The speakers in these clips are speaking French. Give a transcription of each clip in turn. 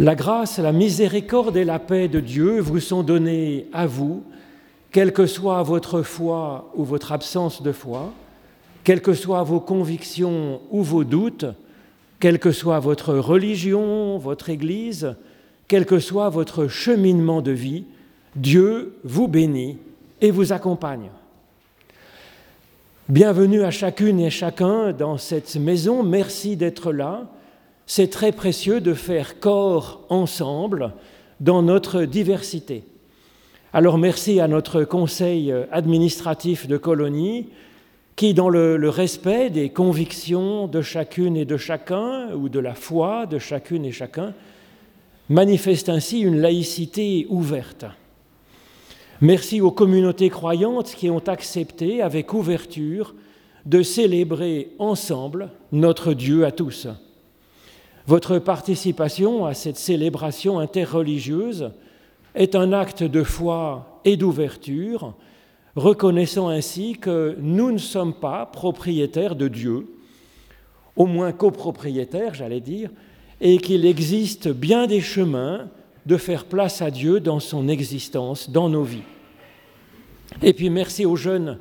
La grâce, la miséricorde et la paix de Dieu vous sont données à vous, quelle que soit votre foi ou votre absence de foi, quelles que soient vos convictions ou vos doutes, quelle que soit votre religion, votre Église, quel que soit votre cheminement de vie, Dieu vous bénit et vous accompagne. Bienvenue à chacune et chacun dans cette maison, merci d'être là. C'est très précieux de faire corps ensemble dans notre diversité. Alors merci à notre conseil administratif de colonie qui, dans le, le, respect des convictions de chacune et de chacun, ou de la foi de chacune et chacun, manifeste ainsi une laïcité ouverte. Merci aux communautés croyantes qui ont accepté avec ouverture de célébrer ensemble notre Dieu à tous. Votre participation à cette célébration interreligieuse est un acte de foi et d'ouverture, reconnaissant ainsi que nous ne sommes pas propriétaires de Dieu, au moins copropriétaires, j'allais dire, et qu'il existe bien des chemins de faire place à Dieu dans son existence, dans nos vies. Et puis merci aux jeunes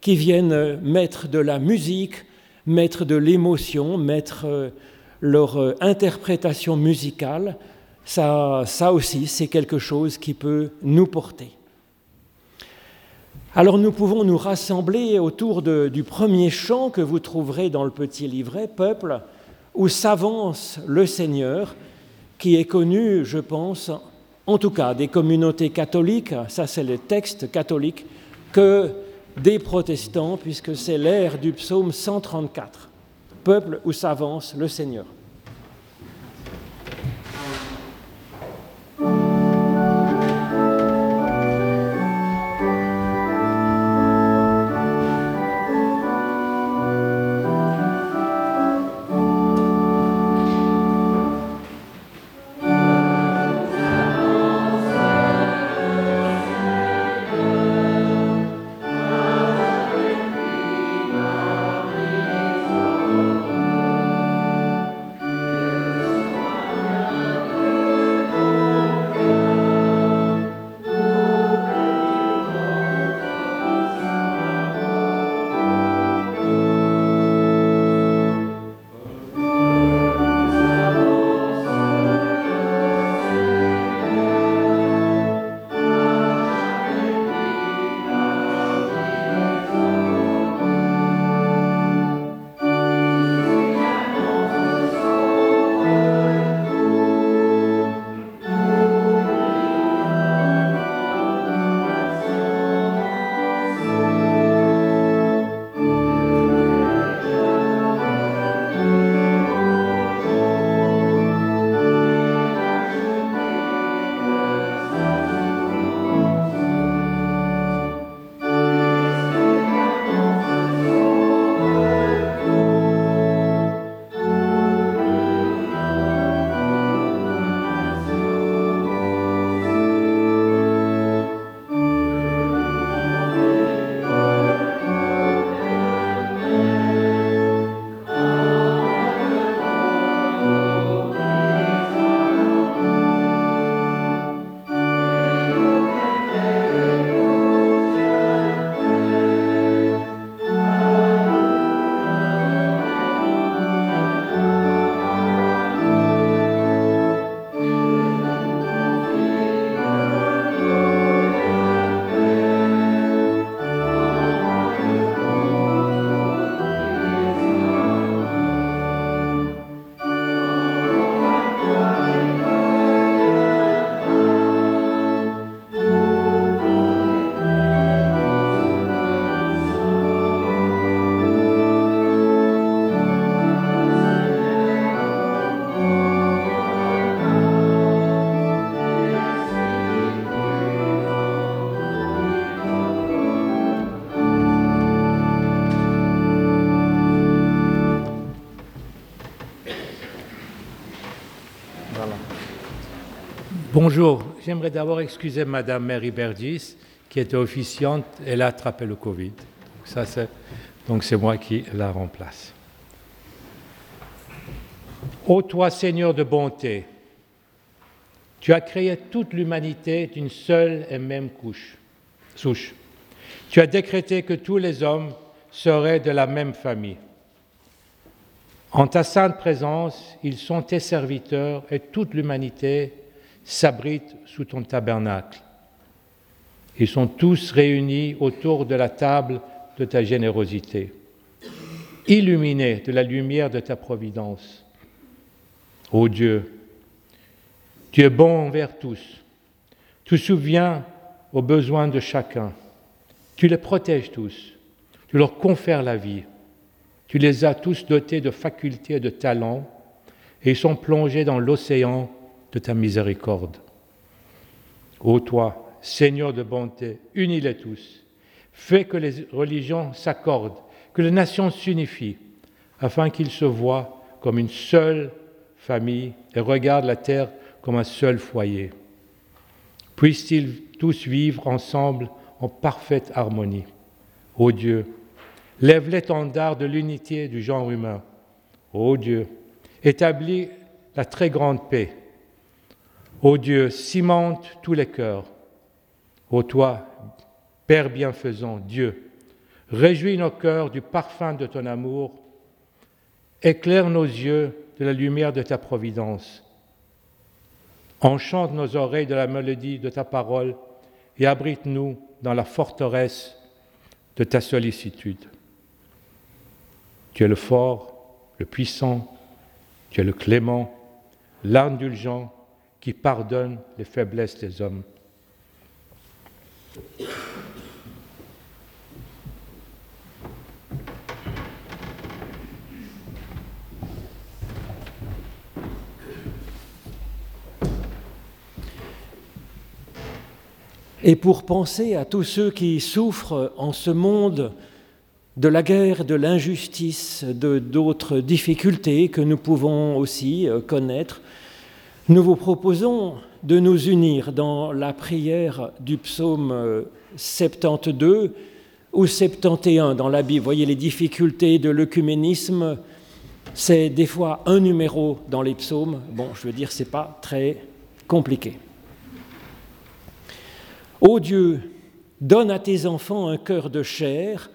qui viennent mettre de la musique, mettre de l'émotion, mettre euh, leur euh, interprétation musicale. Ça, ça aussi, c'est quelque chose qui peut nous porter. Alors nous pouvons nous rassembler autour du premier chant que vous trouverez dans le petit livret, Peuple, où s'avance le Seigneur, qui est connu, je pense, en tout cas des communautés catholiques, ça c'est le texte catholique, que des protestants, puisque c'est l'ère du psaume 134, peuple où s'avance le Seigneur. Bonjour, j'aimerais d'abord excuser Madame Mary Bergis, qui était officiante, elle a attrapé le Covid. Donc c'est moi qui la remplace. Ô toi, Seigneur de bonté, Tu as créé toute l'humanité d'une seule et même couche, souche. Tu as décrété que tous les hommes seraient de la même famille. En ta sainte présence, ils sont tes serviteurs et toute l'humanité s'abrite sous ton tabernacle. Ils sont tous réunis autour de la table de ta générosité, illuminés de la lumière de ta providence. Ô Dieu, tu es bon envers tous. Tu souviens aux besoins de chacun. Tu les protèges tous. Tu leur confères la vie. Tu les as tous dotés de facultés et de talents, et ils sont plongés dans l'océan de ta miséricorde. Ô toi, Seigneur de bonté, unis-les tous. Fais que les religions s'accordent, que les nations s'unifient, afin qu'ils se voient comme une seule famille et regardent la terre comme un seul foyer. Puissent-ils tous vivre ensemble en parfaite harmonie. Ô Dieu, lève l'étendard de l'unité du genre humain. Ô Dieu, établis la très grande paix. Ô Dieu, cimente tous les cœurs. Ô toi, Père bienfaisant, Dieu, réjouis nos cœurs du parfum de ton amour, éclaire nos yeux de la lumière de ta providence, enchante nos oreilles de la mélodie de ta parole et abrite-nous dans la forteresse de ta sollicitude. Tu es le fort, le puissant, tu es le clément, l'indulgent qui pardonne les faiblesses des hommes. Et pour penser à tous ceux qui souffrent en ce monde de la guerre, de l'injustice, de d'autres difficultés que nous pouvons aussi euh, connaître, nous vous proposons de nous unir dans la prière du psaume 72 euh, ou 71 dans la Bible. Vous voyez les difficultés de l'œcuménisme, c'est des fois un numéro dans les psaumes. Bon, je veux dire, c'est pas très compliqué. Ô Dieu, donne à tes enfants un cœur de chair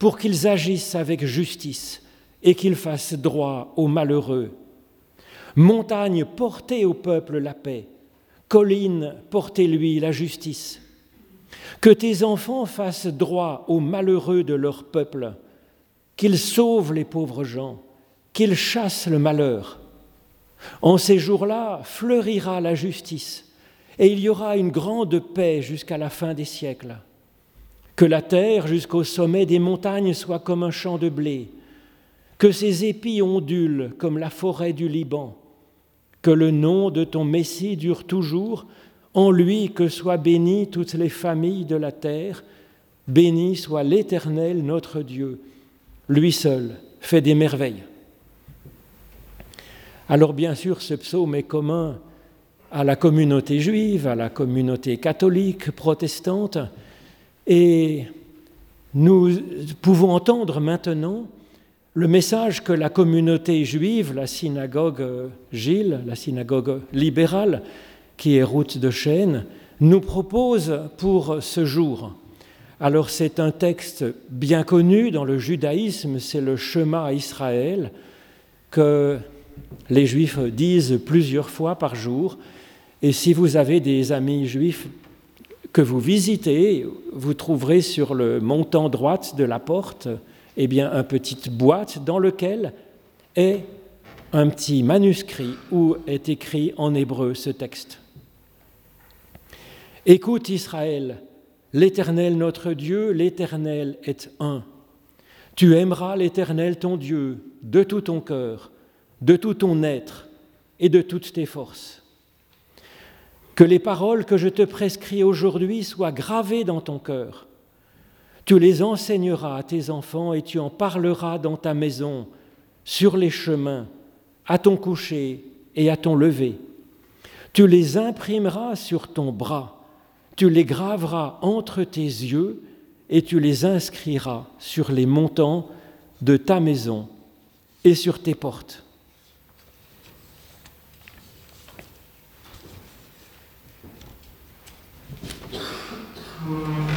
pour qu'ils agissent avec justice et qu'ils fassent droit aux malheureux. Montagne, portez au peuple la paix. Colline, portez-lui la justice. Que tes enfants fassent droit aux malheureux de leur peuple, qu'ils sauvent les pauvres gens, qu'ils chassent le malheur. En ces jours-là fleurira la justice, et il y aura une grande paix jusqu'à la fin des siècles. Que la terre jusqu'au sommet des montagnes soit comme un champ de blé, que ses épis ondulent comme la forêt du Liban, que le nom de ton Messie dure toujours, en lui que soient bénies toutes les familles de la terre, béni soit l'Éternel notre Dieu, lui seul fait des merveilles. Alors bien sûr, ce psaume est commun à la communauté juive, à la communauté catholique, protestante, et nous pouvons entendre maintenant le message que la communauté juive, la synagogue Gilles, la synagogue libérale, qui est route de Chêne, nous propose pour ce jour. Alors c'est un texte bien connu dans le judaïsme, c'est le chemin à Israël que les juifs disent plusieurs fois par jour. Et si vous avez des amis juifs que vous visitez, vous trouverez sur le montant droite de la porte eh bien, une petite boîte dans laquelle est un petit manuscrit où est écrit en hébreu ce texte. Écoute Israël, l'Éternel notre Dieu, l'Éternel est un. Tu aimeras l'Éternel ton Dieu de tout ton cœur, de tout ton être et de toutes tes forces. Que les paroles que je te prescris aujourd'hui soient gravées dans ton cœur. Tu les enseigneras à tes enfants et tu en parleras dans ta maison, sur les chemins, à ton coucher et à ton lever. Tu les imprimeras sur ton bras, tu les graveras entre tes yeux et tu les inscriras sur les montants de ta maison et sur tes portes. Mmh.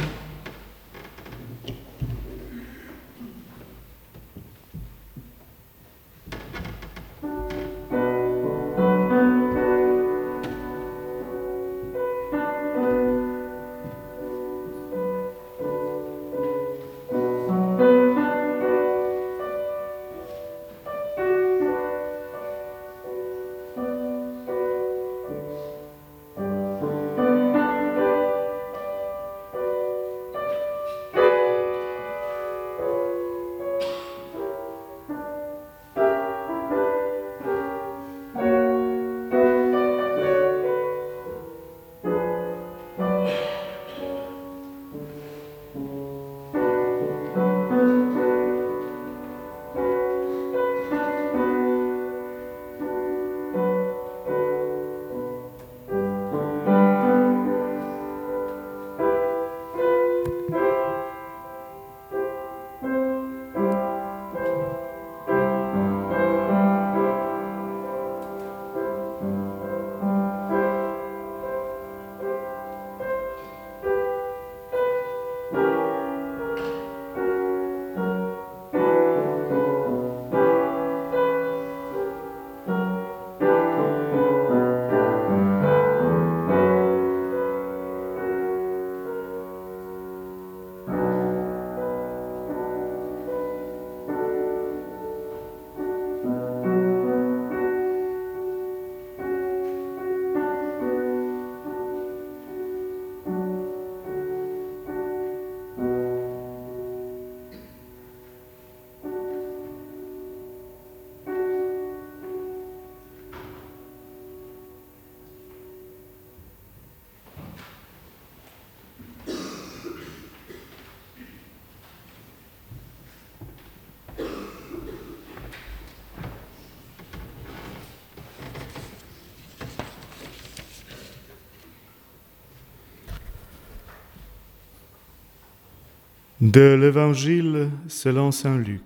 De l'Évangile selon Saint Luc.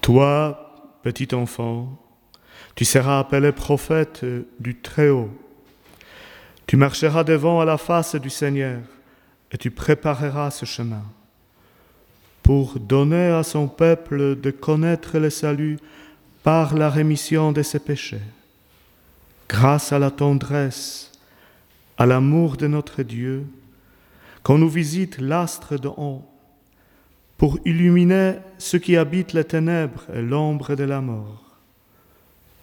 Toi, petit enfant, tu seras appelé prophète du Très-Haut. Tu marcheras devant à la face du Seigneur et tu prépareras ce chemin pour donner à son peuple de connaître le salut par la rémission de ses péchés, grâce à la tendresse à l'amour de notre Dieu, qu'on nous visite l'astre de haut, pour illuminer ceux qui habitent les ténèbres et l'ombre de la mort,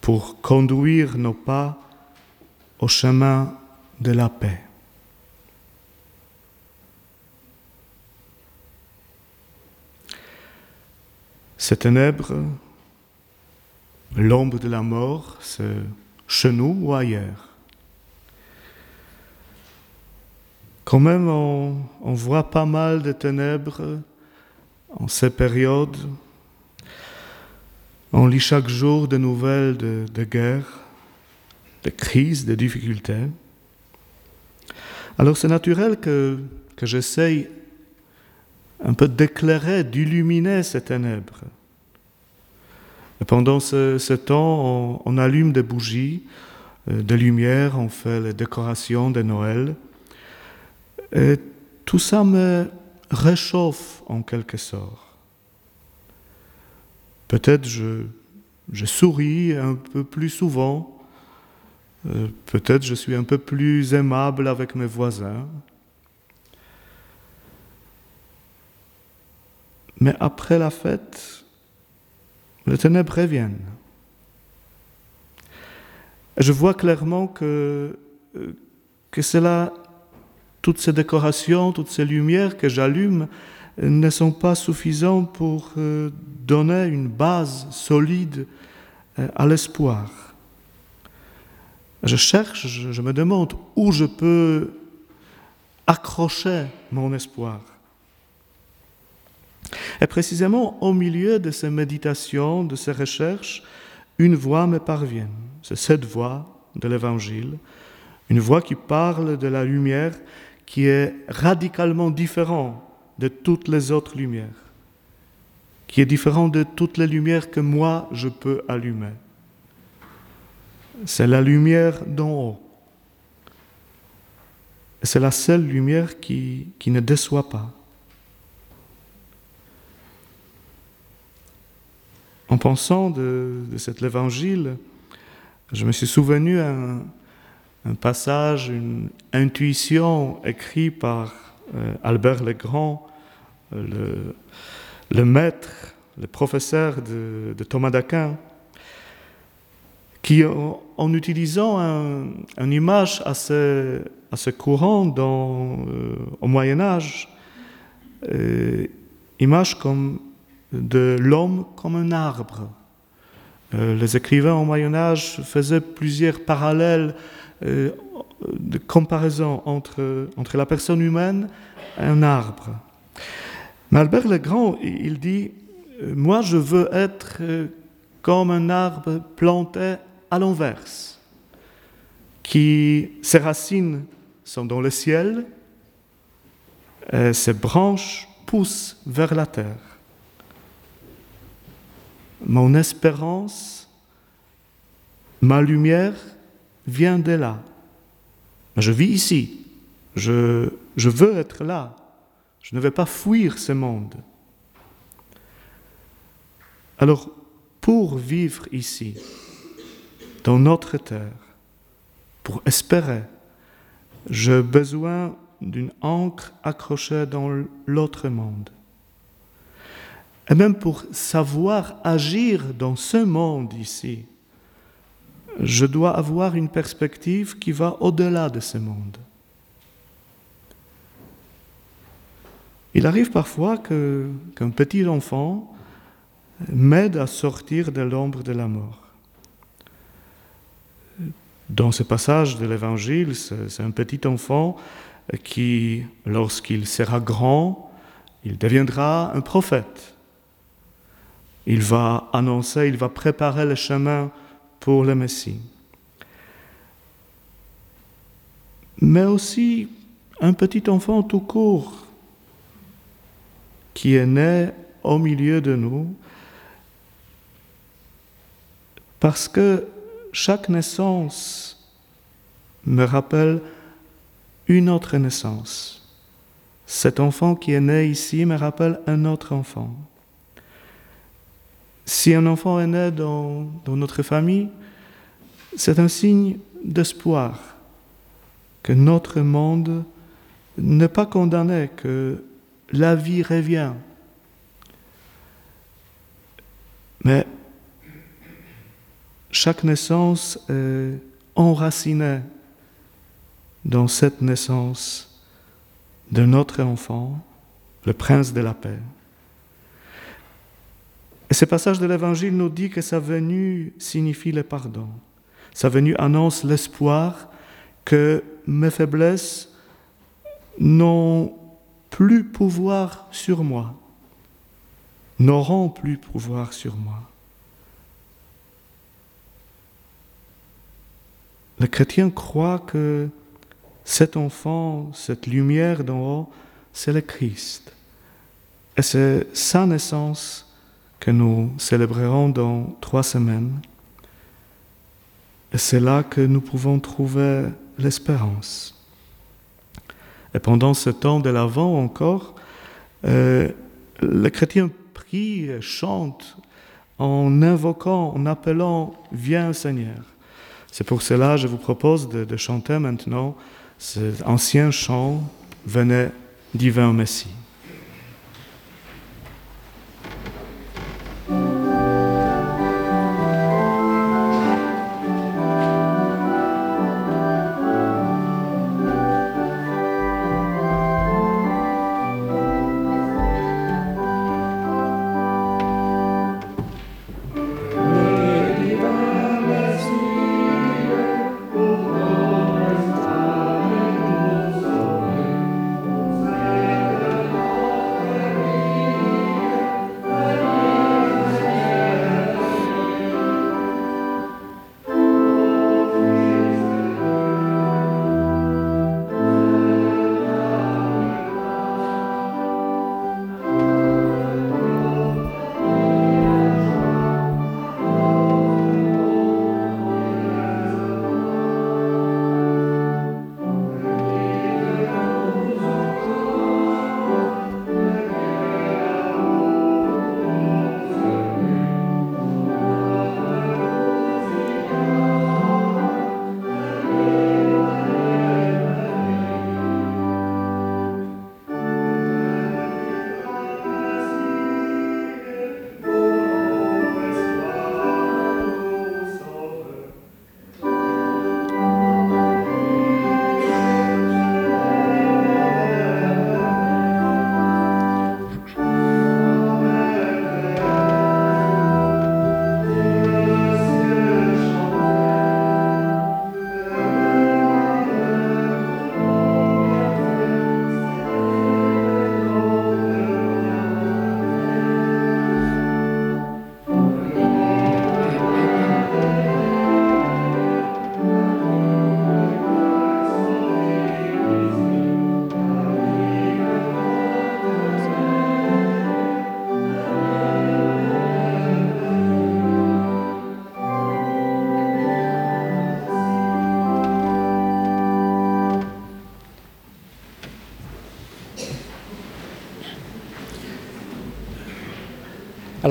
pour conduire nos pas au chemin de la paix. Ces ténèbres, l'ombre de la mort, c'est chez nous ou ailleurs. Quand même, on, voit pas mal de ténèbres en ces périodes. On lit chaque jour des nouvelles de, de guerre, de crises, de difficultés. Alors c'est naturel que, que j'essaye un peu d'éclairer, d'illuminer ces ténèbres. Pendant ce, temps, on, on, allume des bougies, euh, des lumières, on fait les décorations de Noël. Et tout ça me réchauffe en quelque sorte. Peut-être je, je souris un peu plus souvent, euh, peut-être je suis un peu plus aimable avec mes voisins. Mais après la fête, les ténèbres reviennent. je vois clairement que, euh, que cela toutes ces décorations, toutes ces lumières que j'allume ne sont pas suffisantes pour euh, donner une base solide euh, à l'espoir. Je cherche, je me demande où je peux accrocher mon espoir. Et précisément au milieu de ces méditations, de ces recherches, une voix me parvient. C'est cette voix de l'Évangile, une voix qui parle de la lumière qui est radicalement différent de toutes les autres lumières, qui est différent de toutes les lumières que moi je peux allumer. C'est la lumière d'en haut. C'est la seule lumière qui, qui ne déçoit pas. En pensant de, cet évangile, je me suis souvenu un, un passage, une intuition écrite par euh, Albert le Grand, euh, le, maître, le professeur de, Thomas d'Aquin, qui, en, utilisant une image assez, courante euh, au Moyen Âge, image comme de l'homme comme un arbre. les écrivains au Moyen Âge faisaient plusieurs parallèles euh, de comparaison entre, entre la personne humaine et un arbre. Mais Albert le Grand, il dit, euh, moi je veux être euh, comme un arbre planté à l'inverse, qui ses racines sont dans le ciel, et ses branches poussent vers la terre. Mon espérance, ma lumière, vient de là. Je vis ici. Je, je veux être là. Je ne vais pas fuir ce monde. Alors, pour vivre ici, dans notre terre, pour espérer, j'ai besoin d'une encre accrochée dans l'autre monde. Et même pour savoir agir dans ce monde ici, je dois avoir une perspective qui va au-delà de ce monde. Il arrive parfois qu'un petit enfant m'aide à sortir de l'ombre de la mort. Dans ce passage de l'Évangile, c'est un petit enfant qui, lorsqu'il sera grand, il deviendra un prophète. Il va annoncer, il va préparer le chemin pour le Messie. Mais aussi, un petit enfant tout court qui est né au milieu de nous, parce que chaque naissance me rappelle une autre naissance. Cet enfant qui est né ici me rappelle un autre enfant. Si un enfant est né dans, notre famille, c'est un signe d'espoir que notre monde n'est pas condamné, que la vie revient. Mais chaque naissance est enracinée dans cette naissance de notre enfant, le prince de la paix. Ce passage de l'Évangile nous dit que sa venue signifie le pardon. Sa venue annonce l'espoir que mes faiblesses n'ont plus pouvoir sur moi, n'auront plus pouvoir sur moi. Le chrétien croit que cet enfant, cette lumière d'en haut, c'est le Christ. Et c'est sa naissance que nous célébrerons dans trois semaines. Et c'est là que nous pouvons trouver l'espérance. Et pendant ce temps de l'Avent encore, euh, les chrétiens prient, chantent en invoquant, en appelant Viens Seigneur. C'est pour cela que je vous propose de, de chanter maintenant cet ancien chant Venez, divin Messie.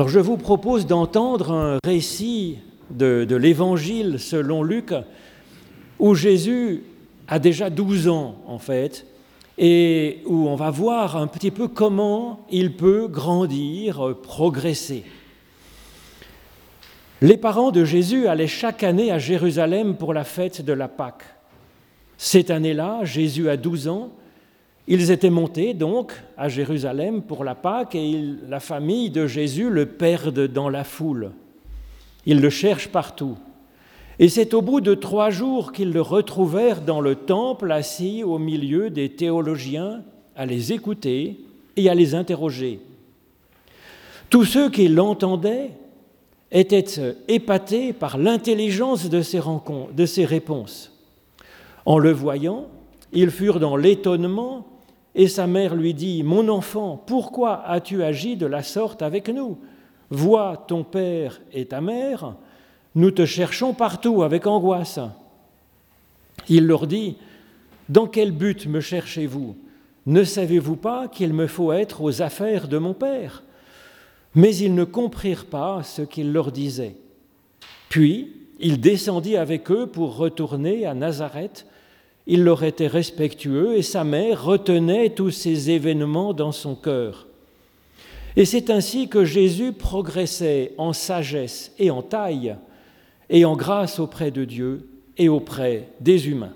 Alors je vous propose d'entendre un récit de, l'Évangile selon Luc, où Jésus a déjà 12 ans en fait, et où on va voir un petit peu comment il peut grandir, progresser. Les parents de Jésus allaient chaque année à Jérusalem pour la fête de la Pâque. Cette année-là, Jésus a 12 ans, ils étaient montés donc à Jérusalem pour la Pâque et la famille de Jésus le perdent dans la foule. Ils le cherchent partout. Et c'est au bout de trois jours qu'ils le retrouvèrent dans le temple, assis au milieu des théologiens, à les écouter et à les interroger. Tous ceux qui l'entendaient étaient épatés par l'intelligence de ses, de ses réponses. En le voyant, Ils furent dans l'étonnement, et sa mère lui dit, Mon enfant, pourquoi as-tu agi de la sorte avec nous? Vois ton père et ta mère, nous te cherchons partout avec angoisse. Il leur dit, Dans quel but me cherchez-vous? Ne savez-vous pas qu'il me faut être aux affaires de mon père? Mais ils ne comprirent pas ce qu'il leur disait. Puis il descendit avec eux pour retourner à Nazareth. Il leur était respectueux et sa mère retenait tous ces événements dans son cœur. Et c'est ainsi que Jésus progressait en sagesse et en taille et en grâce auprès de Dieu et auprès des humains.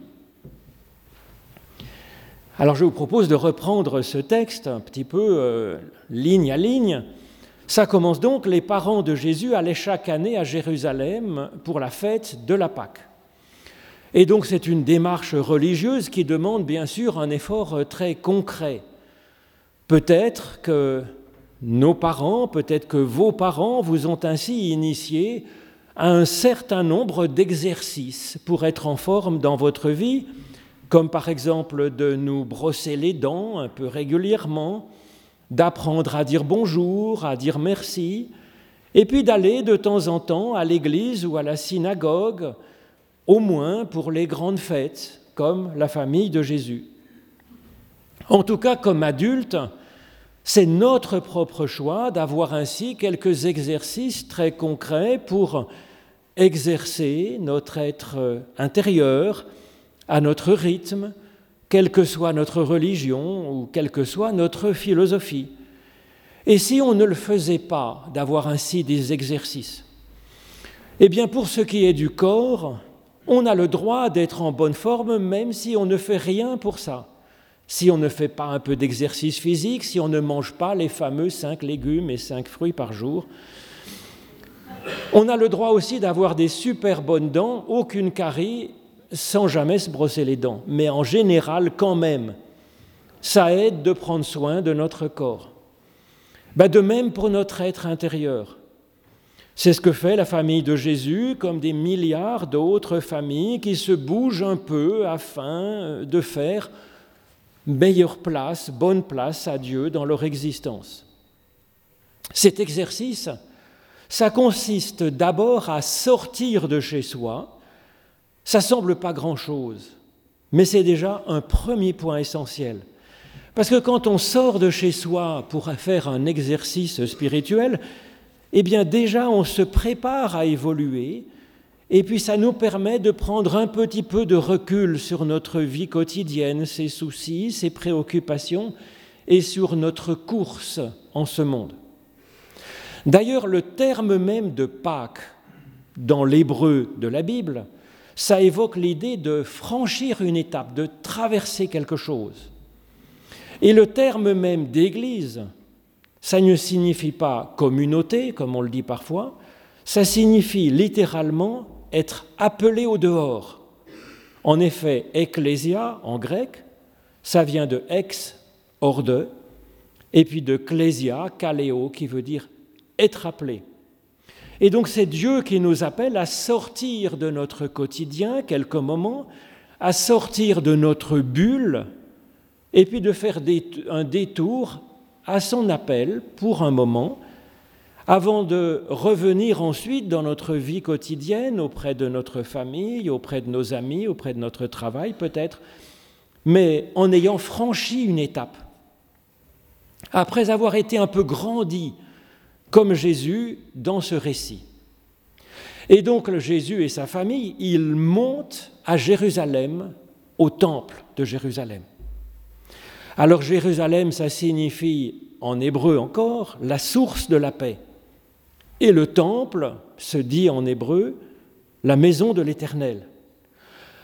Alors je vous propose de reprendre ce texte un petit peu euh, ligne à ligne ça commence donc, les parents de Jésus allaient chaque année à Jérusalem pour la fête de la Pâque. Et donc c'est une démarche religieuse qui demande bien sûr un effort très concret. Peut-être que nos parents, peut-être que vos parents vous ont ainsi initié à un certain nombre d'exercices pour être en forme dans votre vie, comme par exemple de nous brosser les dents un peu régulièrement, d'apprendre à dire bonjour, à dire merci, et puis d'aller de temps en temps à l'église ou à la synagogue, au moins pour les grandes fêtes, comme la famille de Jésus. En tout cas, comme adulte, c'est notre propre choix d'avoir ainsi quelques exercices très concrets pour exercer notre être intérieur à notre rythme, quelle que soit notre religion ou quelle que soit notre philosophie. Et si on ne le faisait pas, d'avoir ainsi des exercices? Eh bien, pour ce qui est du corps, on a le droit d'être en bonne forme même si on ne fait rien pour ça. Si on ne fait pas un peu d'exercice physique, si on ne mange pas les fameux cinq légumes et cinq fruits par jour. On a le droit aussi d'avoir des super bonnes dents, aucune carie sans jamais se brosser les dents. Mais en général, quand même, ça aide de prendre soin de notre corps. Ben, de même pour notre être intérieur. C'est ce que fait la famille de Jésus, comme des milliards d'autres familles qui se bougent un peu afin de faire meilleure place, bonne place à Dieu dans leur existence. Cet exercice, ça consiste d'abord à sortir de chez soi, ça semble pas grand-chose, mais c'est déjà un premier point essentiel. Parce que quand on sort de chez soi pour faire un exercice spirituel, eh bien déjà on se prépare à évoluer, et puis ça nous permet de prendre un petit peu de recul sur notre vie quotidienne, ses soucis, ses préoccupations, et sur notre course en ce monde. D'ailleurs, le terme même de Pâques dans l'hébreu de la Bible, ça évoque l'idée de franchir une étape, de traverser quelque chose. Et le terme même d'Église, ça ne signifie pas communauté, comme on le dit parfois, ça signifie littéralement être appelé au dehors. En effet, ecclésia en grec, ça vient de ex, hors de, et puis de klésia, kaléo, qui veut dire être appelé. Et donc c'est Dieu qui nous appelle à sortir de notre quotidien quelques moments, à sortir de notre bulle, et puis de faire un détour à son appel pour un moment, avant de revenir ensuite dans notre vie quotidienne auprès de notre famille, auprès de nos amis, auprès de notre travail peut-être, mais en ayant franchi une étape. Après avoir été un peu grandi comme Jésus dans ce récit. Et donc Jésus et sa famille, ils montent à Jérusalem, au temple de Jérusalem. Alors Jérusalem, ça signifie en hébreu encore la source de la paix. Et le temple se dit en hébreu la maison de l'Éternel.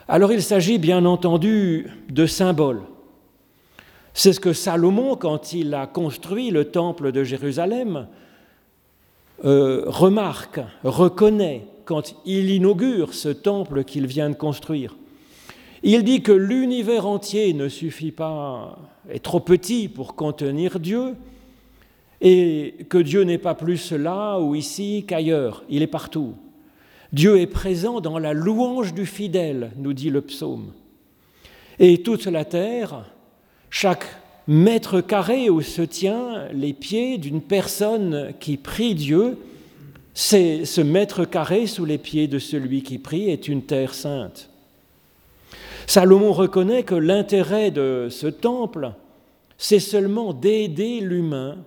Alors il s'agit bien entendu de symboles. C'est ce que Salomon, quand il a construit le temple de Jérusalem, euh, remarque, reconnaît quand il inaugure ce temple qu'il vient de construire. Il dit que l'univers entier ne suffit pas, est trop petit pour contenir Dieu, et que Dieu n'est pas plus là ou ici qu'ailleurs, il est partout. Dieu est présent dans la louange du fidèle, nous dit le psaume. Et toute la terre, chaque mètre carré où se tient les pieds d'une personne qui prie Dieu, c'est ce mètre carré sous les pieds de celui qui prie est une terre sainte. Salomon reconnaît que l'intérêt de ce temple, c'est seulement d'aider l'humain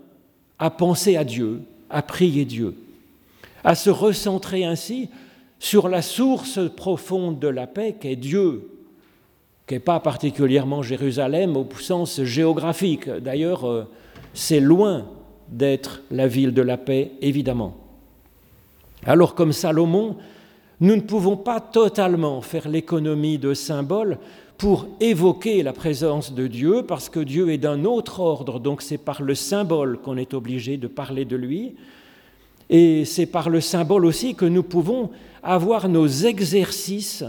à penser à Dieu, à prier Dieu, à se recentrer ainsi sur la source profonde de la paix qu'est Dieu, qui n'est pas particulièrement Jérusalem au sens géographique. D'ailleurs, euh, c'est loin d'être la ville de la paix, évidemment. Alors comme Salomon, nous ne pouvons pas totalement faire l'économie de symboles pour évoquer la présence de Dieu, parce que Dieu est d'un autre ordre, donc c'est par le symbole qu'on est obligé de parler de lui, et c'est par le symbole aussi que nous pouvons avoir nos exercices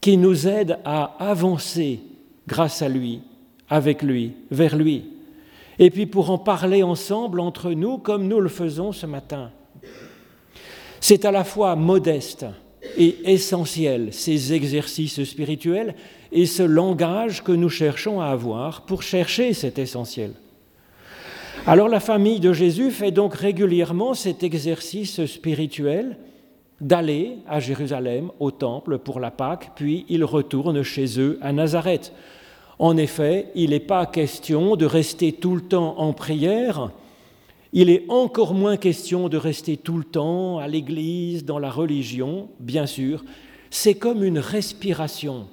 qui nous aide à avancer grâce à lui, avec lui, vers lui. Et puis pour en parler ensemble entre nous comme nous le faisons ce matin. C'est à la fois modeste et essentiel, ces exercices spirituels et ce langage que nous cherchons à avoir pour chercher cet essentiel. Alors la famille de Jésus fait donc régulièrement cet exercice spirituel d'aller à Jérusalem, au temple, pour la Pâque, puis ils retournent chez eux à Nazareth. En effet, il n'est pas question de rester tout le temps en prière, il est encore moins question de rester tout le temps à l'Église, dans la religion, bien sûr. C'est comme une respiration,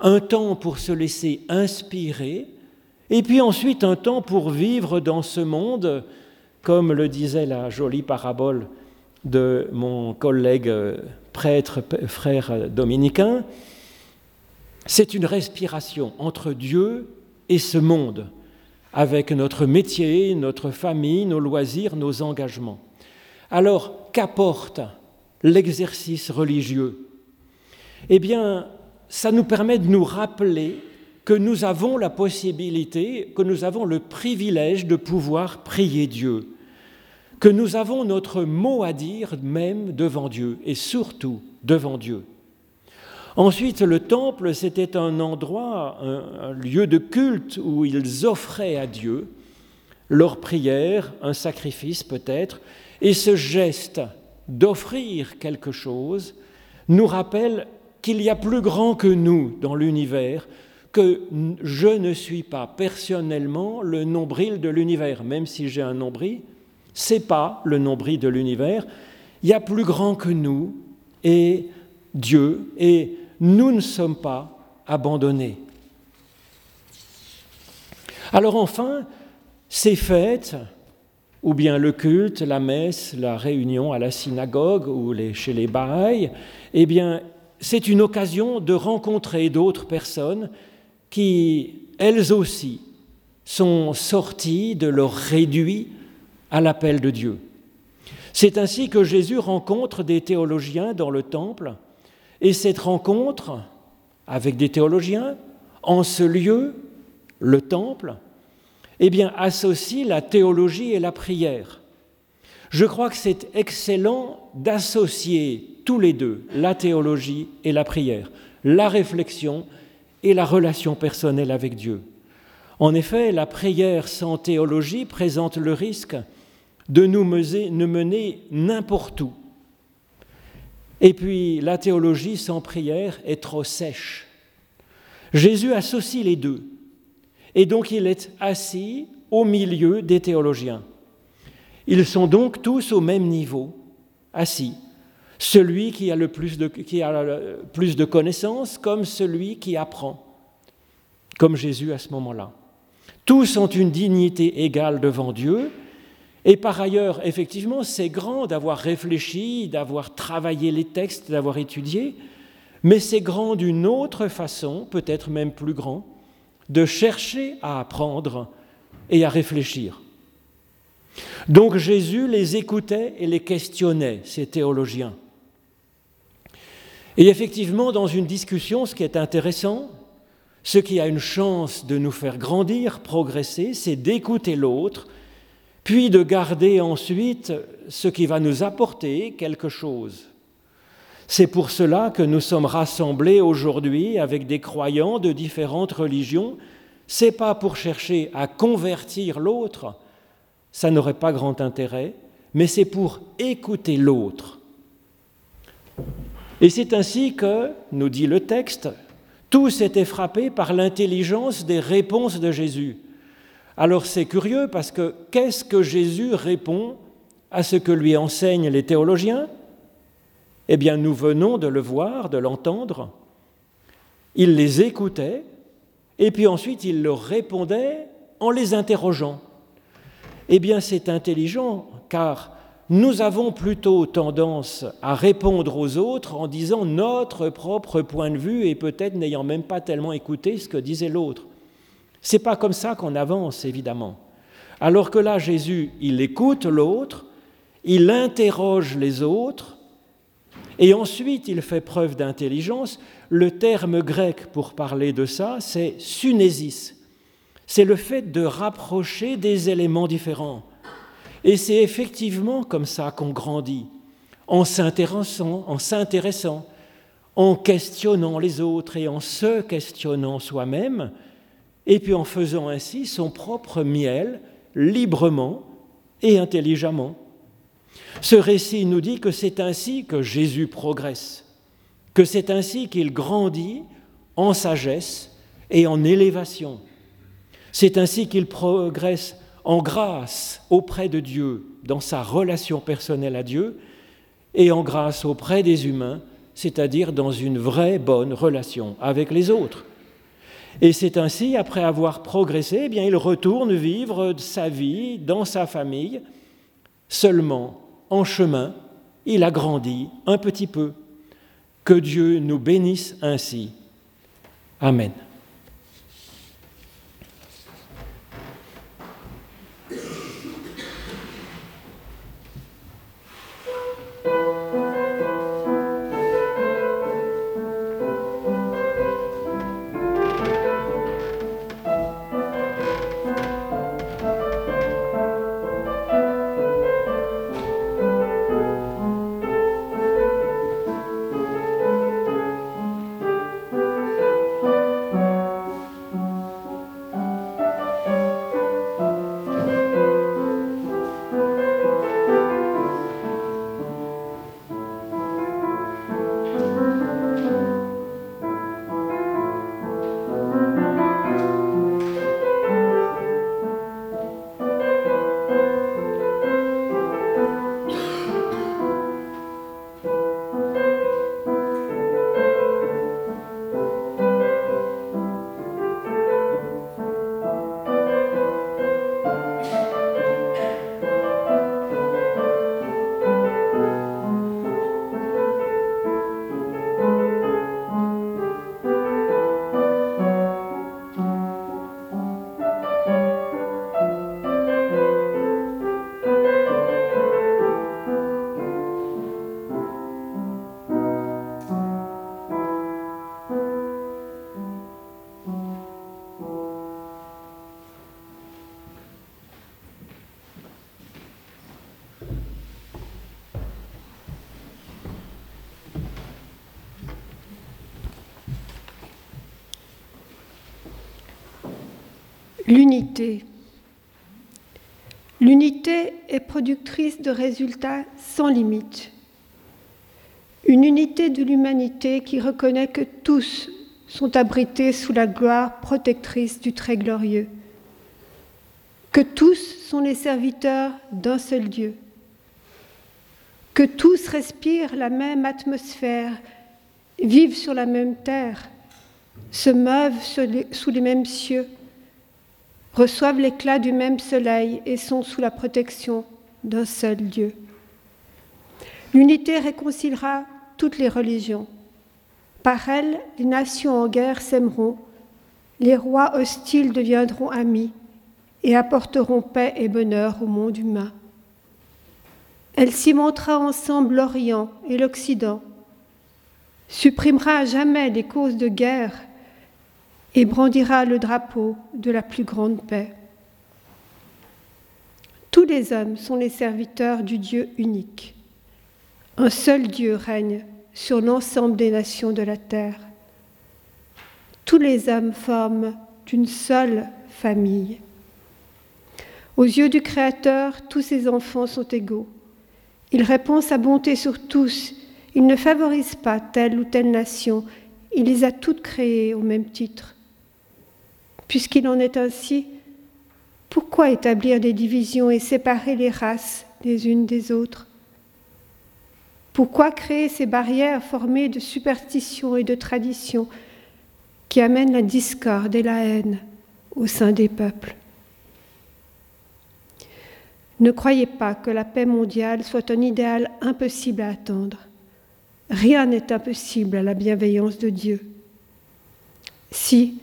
un temps pour se laisser inspirer, et puis ensuite un temps pour vivre dans ce monde, comme le disait la jolie parabole de mon collègue euh, prêtre, frère dominicain, c'est une respiration entre Dieu et ce monde, avec notre métier, notre famille, nos loisirs, nos engagements. Alors, qu'apporte l'exercice religieux? Eh bien, ça nous permet de nous rappeler que nous avons la possibilité, que nous avons le privilège de pouvoir prier Dieu que nous avons notre mot à dire même devant Dieu et surtout devant Dieu. Ensuite, le temple, c'était un endroit, un, lieu de culte où ils offraient à Dieu leur prière, un sacrifice peut-être, et ce geste d'offrir quelque chose nous rappelle qu'il y a plus grand que nous dans l'univers, que je ne suis pas personnellement le nombril de l'univers, même si j'ai un nombril, c'est pas le nombril de l'univers. Il y a plus grand que nous et Dieu, et nous ne sommes pas abandonnés. Alors enfin, ces fêtes, ou bien le culte, la messe, la réunion à la synagogue ou chez les Bahaïs, eh bien, c'est une occasion de rencontrer d'autres personnes qui, elles aussi, sont sorties de leur réduit à l'appel de Dieu. C'est ainsi que Jésus rencontre des théologiens dans le temple, et cette rencontre avec des théologiens, en ce lieu, le temple, eh associe la théologie et la prière. Je crois que c'est excellent d'associer tous les deux, la théologie et la prière, la réflexion et la relation personnelle avec Dieu. En effet, la prière sans théologie présente le risque de nous mener n'importe où. Et puis la théologie sans prière est trop sèche. Jésus associe les deux. Et donc il est assis au milieu des théologiens. Ils sont donc tous au même niveau, assis. Celui qui a le plus de, qui a plus de connaissances comme celui qui apprend, comme Jésus à ce moment-là. Tous ont une dignité égale devant Dieu et par ailleurs, effectivement, c'est grand d'avoir réfléchi, d'avoir travaillé les textes, d'avoir étudié, mais c'est grand d'une autre façon, peut-être même plus grand, de chercher à apprendre et à réfléchir. Donc Jésus les écoutait et les questionnait, ces théologiens. Et effectivement, dans une discussion, ce qui est intéressant, ce qui a une chance de nous faire grandir, progresser, c'est d'écouter l'autre puis de garder ensuite ce qui va nous apporter quelque chose. C'est pour cela que nous sommes rassemblés aujourd'hui avec des croyants de différentes religions. C'est pas pour chercher à convertir l'autre, ça n'aurait pas grand intérêt, mais c'est pour écouter l'autre. Et c'est ainsi que, nous dit le texte, tous étaient frappés par l'intelligence des réponses de Jésus. Alors c'est curieux parce que qu'est-ce que Jésus répond à ce que lui enseignent les théologiens? Eh bien, nous venons de le voir, de l'entendre. Il les écoutait et puis ensuite il leur répondait en les interrogeant. Eh bien, c'est intelligent car nous avons plutôt tendance à répondre aux autres en disant notre propre point de vue et peut-être n'ayant même pas tellement écouté ce que disait l'autre. C'est pas comme ça qu'on avance, évidemment. Alors que là, Jésus, il écoute l'autre, il interroge les autres, et ensuite il fait preuve d'intelligence. Le terme grec pour parler de ça, c'est sunésis. C'est le fait de rapprocher des éléments différents. Et c'est effectivement comme ça qu'on grandit, en s'intéressant, en s'intéressant, en questionnant les autres et en se questionnant soi-même, et puis en faisant ainsi son propre miel librement et intelligemment. Ce récit nous dit que c'est ainsi que Jésus progresse, que c'est ainsi qu'il grandit en sagesse et en élévation. C'est ainsi qu'il progresse en grâce auprès de Dieu, dans sa relation personnelle à Dieu, et en grâce auprès des humains, c'est-à-dire dans une vraie bonne relation avec les autres. Et c'est ainsi, après avoir progressé, eh il retourne vivre sa vie dans sa famille. Seulement, en chemin, il a grandi un petit peu. Que Dieu nous bénisse ainsi. Amen. L'unité. L'unité est productrice de résultats sans limite. Une unité de l'humanité qui reconnaît que tous sont abrités sous la gloire protectrice du Très Glorieux, que tous sont les serviteurs d'un seul Dieu, que tous respirent la même atmosphère, vivent sur la même terre, se meuvent sous les mêmes cieux, reçoivent l'éclat du même soleil et sont sous la protection d'un seul Dieu. L'unité réconciliera toutes les religions. Par elle, les nations en guerre s'aimeront, les rois hostiles deviendront amis et apporteront paix et bonheur au monde humain. Elle cimentera ensemble l'Orient et l'Occident, supprimera à jamais les causes de guerre et brandira le drapeau de la plus grande paix. Tous les hommes sont les serviteurs du Dieu unique. Un seul Dieu règne sur l'ensemble des nations de la terre. Tous les hommes forment une seule famille. Aux yeux du Créateur, tous ses enfants sont égaux. Il répand sa bonté sur tous. Il ne favorise pas telle ou telle nation. Il les a toutes créées au même titre. Puisqu'il en est ainsi, pourquoi établir des divisions et séparer les races les unes des autres? Pourquoi créer ces barrières formées de superstitions et de traditions qui amènent la discorde et la haine au sein des peuples? Ne croyez pas que la paix mondiale soit un idéal impossible à attendre. Rien n'est impossible à la bienveillance de Dieu. Si,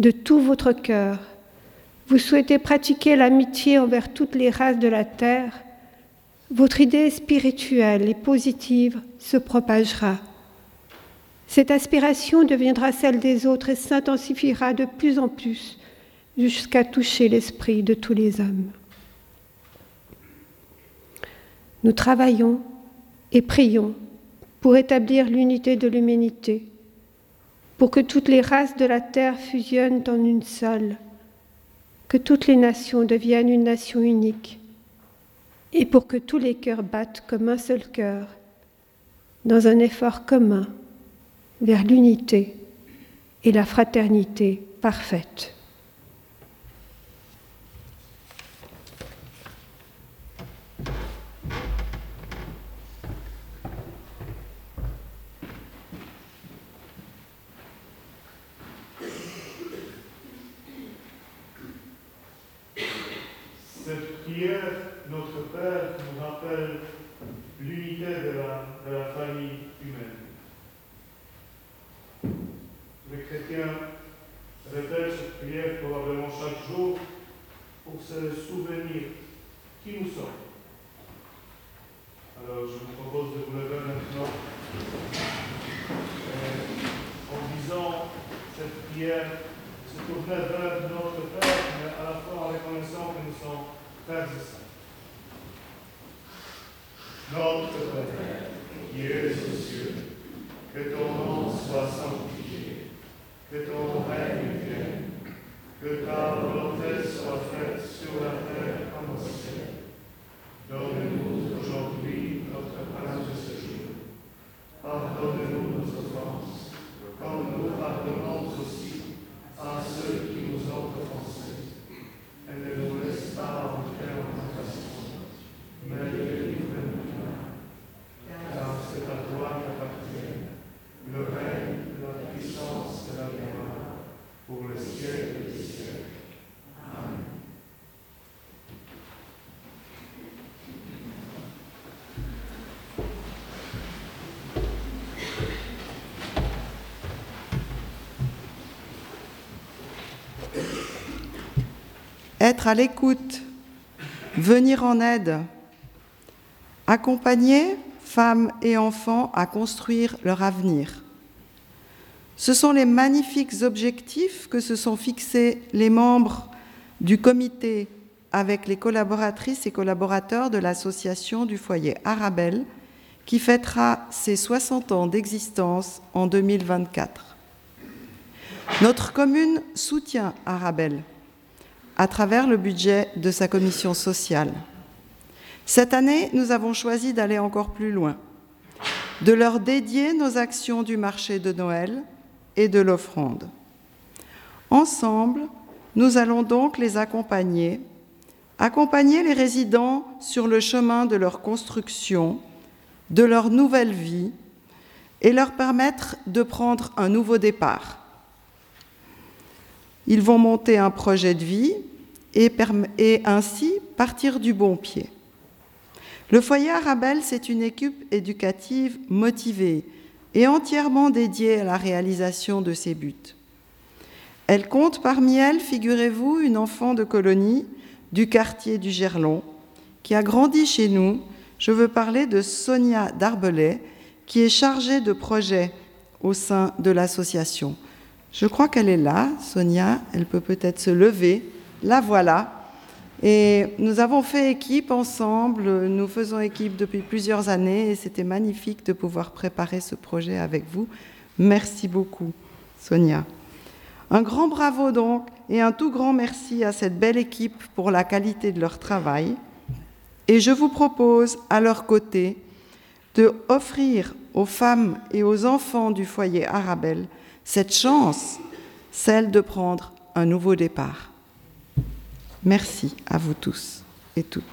de tout votre cœur, vous souhaitez pratiquer l'amitié envers toutes les races de la terre, votre idée spirituelle et positive se propagera. Cette aspiration deviendra celle des autres et s'intensifiera de plus en plus jusqu'à toucher l'esprit de tous les hommes. Nous travaillons et prions pour établir l'unité de l'humanité pour que toutes les races de la terre fusionnent en une seule, que toutes les nations deviennent une nation unique, et pour que tous les cœurs battent comme un seul cœur, dans un effort commun vers l'unité et la fraternité parfaite. prière probablement chaque jour pour se souvenir qui nous sommes. Alors je vous propose de vous lever maintenant euh, en disant cette prière, se tourner vers notre Père, mais à la fois en reconnaissant que nous sommes frères et sœurs. Notre Père, qui es aux cieux, que ton nom soit sanctifié être à l'écoute, venir en aide, accompagner femmes et enfants à construire leur avenir. Ce sont les magnifiques objectifs que se sont fixés les membres du comité avec les collaboratrices et collaborateurs de l'association du foyer Arabelle qui fêtera ses 60 ans d'existence en 2024. Notre commune soutient Arabelle à travers le budget de sa commission sociale. Cette année, nous avons choisi d'aller encore plus loin, de leur dédier nos actions du marché de Noël et de l'offrande. Ensemble, nous allons donc les accompagner, accompagner les résidents sur le chemin de leur construction, de leur nouvelle vie, et leur permettre de prendre un nouveau départ. Ils vont monter un projet de vie et, ainsi partir du bon pied. Le foyer Arabelle, c'est une équipe éducative motivée et entièrement dédiée à la réalisation de ses buts. Elle compte parmi elles, figurez-vous, une enfant de colonie du quartier du Gerlon qui a grandi chez nous. Je veux parler de Sonia Darbelay, qui est chargée de projet au sein de l'association. Je crois qu'elle est là, Sonia, elle peut peut-être se lever. La voilà. Et nous avons fait équipe ensemble, nous faisons équipe depuis plusieurs années et c'était magnifique de pouvoir préparer ce projet avec vous. Merci beaucoup, Sonia. Un grand bravo donc et un tout grand merci à cette belle équipe pour la qualité de leur travail. Et je vous propose à leur côté de offrir aux femmes et aux enfants du foyer Arabelle cette chance, celle de prendre un nouveau départ. Merci à vous tous et toutes.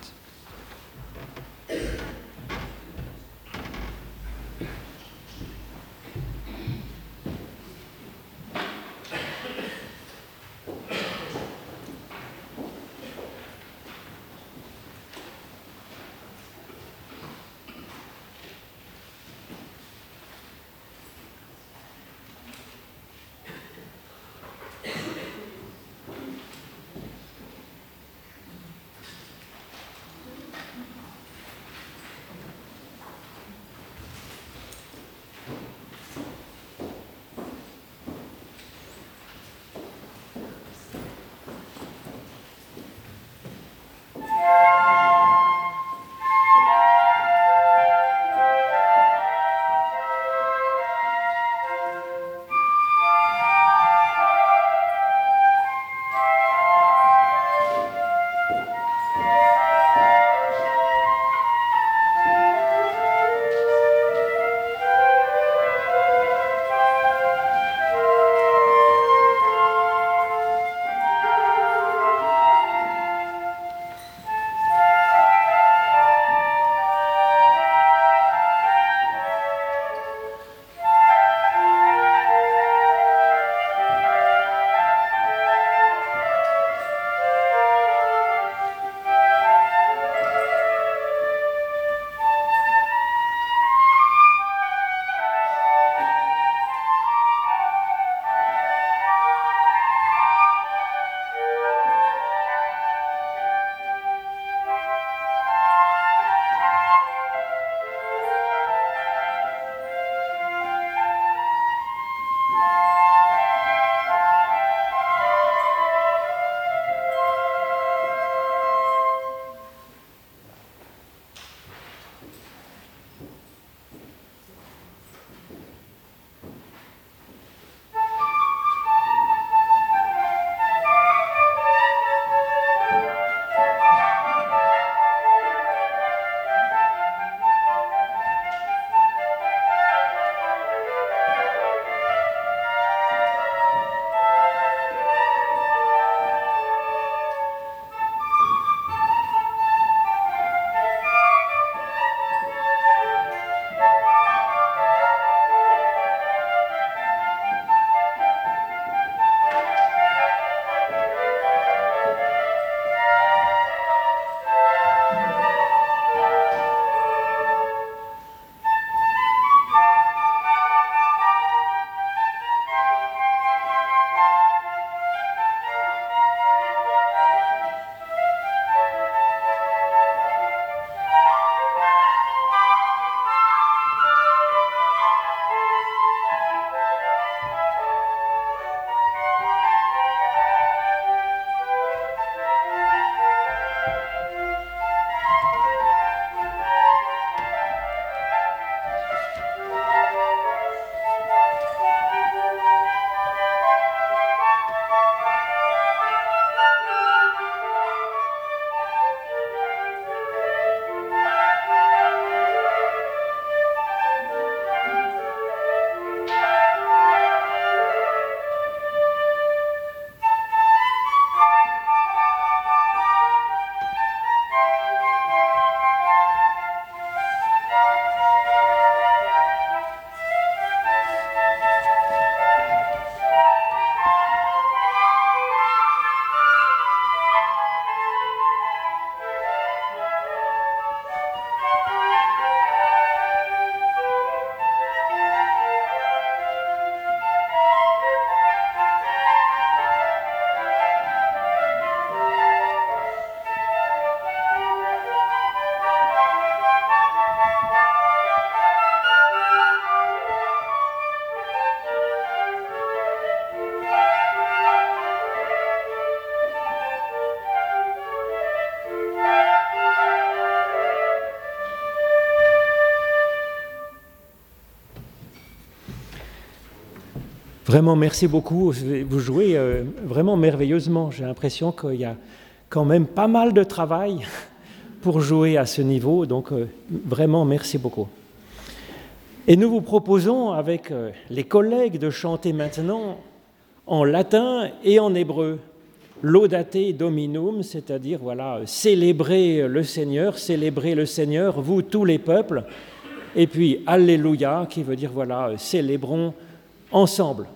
Vraiment, merci beaucoup. Vous jouez euh, vraiment merveilleusement. J'ai l'impression qu'il y a quand même pas mal de travail pour jouer à ce niveau. Donc, euh, vraiment, merci beaucoup. Et nous vous proposons, avec euh, les collègues, de chanter maintenant en latin et en hébreu. Laudate Dominum, c'est-à-dire voilà, célébrer le Seigneur, célébrer le Seigneur, vous tous les peuples, et puis Alléluia, qui veut dire voilà, célébrons ensemble.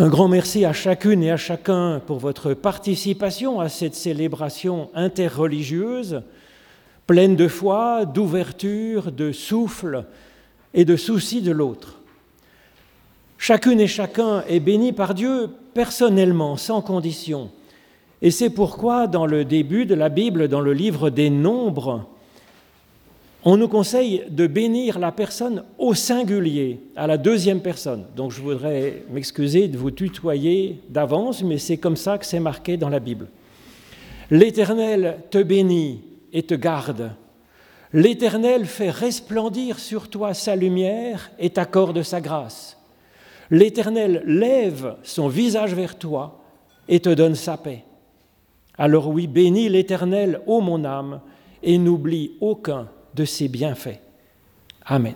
Un grand merci à chacune et à chacun pour votre participation à cette célébration interreligieuse, pleine de foi, d'ouverture, de souffle et de souci de l'autre. Chacune et chacun est béni par Dieu personnellement, sans condition. Et c'est pourquoi dans le début de la Bible, dans le livre des Nombres, on nous conseille de bénir la personne au singulier, à la deuxième personne. Donc je voudrais m'excuser de vous tutoyer d'avance, mais c'est comme ça que c'est marqué dans la Bible. L'Éternel te bénit et te garde. L'Éternel fait resplendir sur toi sa lumière et t'accorde sa grâce. L'Éternel lève son visage vers toi et te donne sa paix. Alors oui, bénis l'Éternel, ô mon âme, et n'oublie aucun de ses bienfaits. Amen.